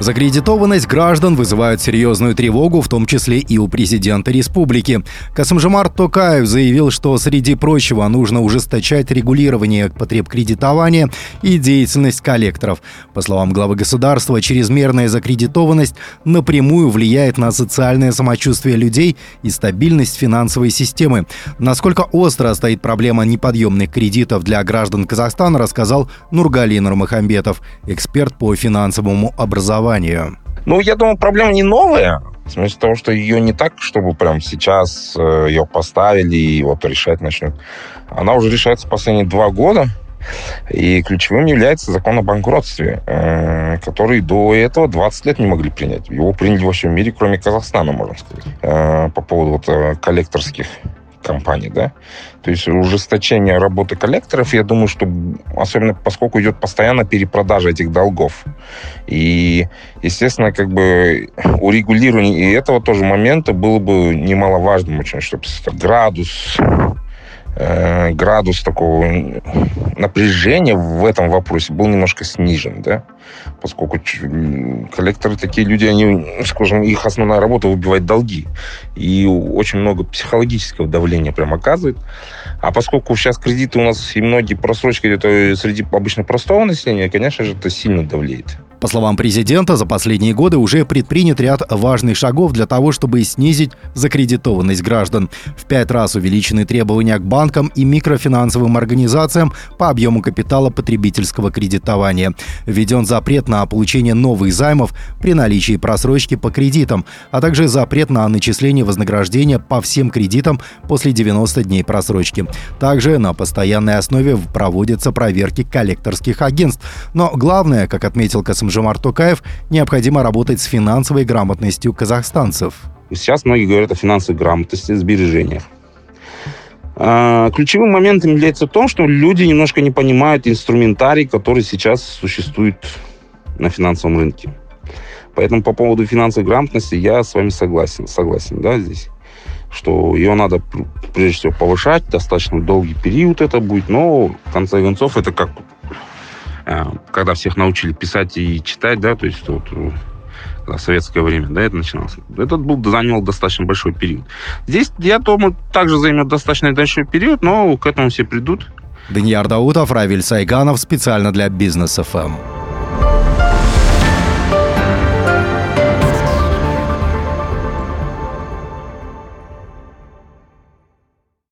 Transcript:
Закредитованность граждан вызывает серьезную тревогу, в том числе и у президента республики. Касымжамар Токаев заявил, что среди прочего нужно ужесточать регулирование потреб кредитования и деятельность коллекторов. По словам главы государства, чрезмерная закредитованность напрямую влияет на социальное самочувствие людей и стабильность финансовой системы. Насколько остро стоит проблема неподъемных кредитов для граждан Казахстана, рассказал Нургалин Румахамбетов, эксперт по финансовому образованию образованию? Ну, я думаю, проблема не новая. В смысле того, что ее не так, чтобы прям сейчас э, ее поставили и вот решать начнут. Она уже решается последние два года. И ключевым является закон о банкротстве, э, который до этого 20 лет не могли принять. Его приняли во всем мире, кроме Казахстана, можно сказать, э, по поводу вот коллекторских компаний, да. То есть ужесточение работы коллекторов, я думаю, что особенно поскольку идет постоянно перепродажа этих долгов. И, естественно, как бы урегулирование и этого тоже момента было бы немаловажным очень, чтобы градус Э, градус такого напряжения в этом вопросе был немножко снижен, да, поскольку коллекторы такие люди, они, скажем, их основная работа выбивать долги, и очень много психологического давления прям оказывает. А поскольку сейчас кредиты у нас и многие просрочки где-то среди обычно простого населения, конечно же, это сильно давлеет. По словам президента, за последние годы уже предпринят ряд важных шагов для того, чтобы снизить закредитованность граждан. В пять раз увеличены требования к банкам и микрофинансовым организациям по объему капитала потребительского кредитования. Введен запрет на получение новых займов при наличии просрочки по кредитам, а также запрет на начисление вознаграждения по всем кредитам после 90 дней просрочки. Также на постоянной основе проводятся проверки коллекторских агентств. Но главное, как отметил Касым Жомар Токаев, необходимо работать с финансовой грамотностью казахстанцев. Сейчас многие говорят о финансовой грамотности, сбережениях. А, ключевым моментом является в том, что люди немножко не понимают инструментарий, который сейчас существует на финансовом рынке. Поэтому по поводу финансовой грамотности я с вами согласен, согласен, да, здесь, что ее надо прежде всего повышать, достаточно долгий период это будет, но в конце концов это как когда всех научили писать и читать, да, то есть вот э, советское время, да, это начиналось. Этот был, занял достаточно большой период. Здесь, я думаю, также займет достаточно большой период, но к этому все придут. Даниил Даутов, Равиль Сайганов специально для Бизнес ФМ.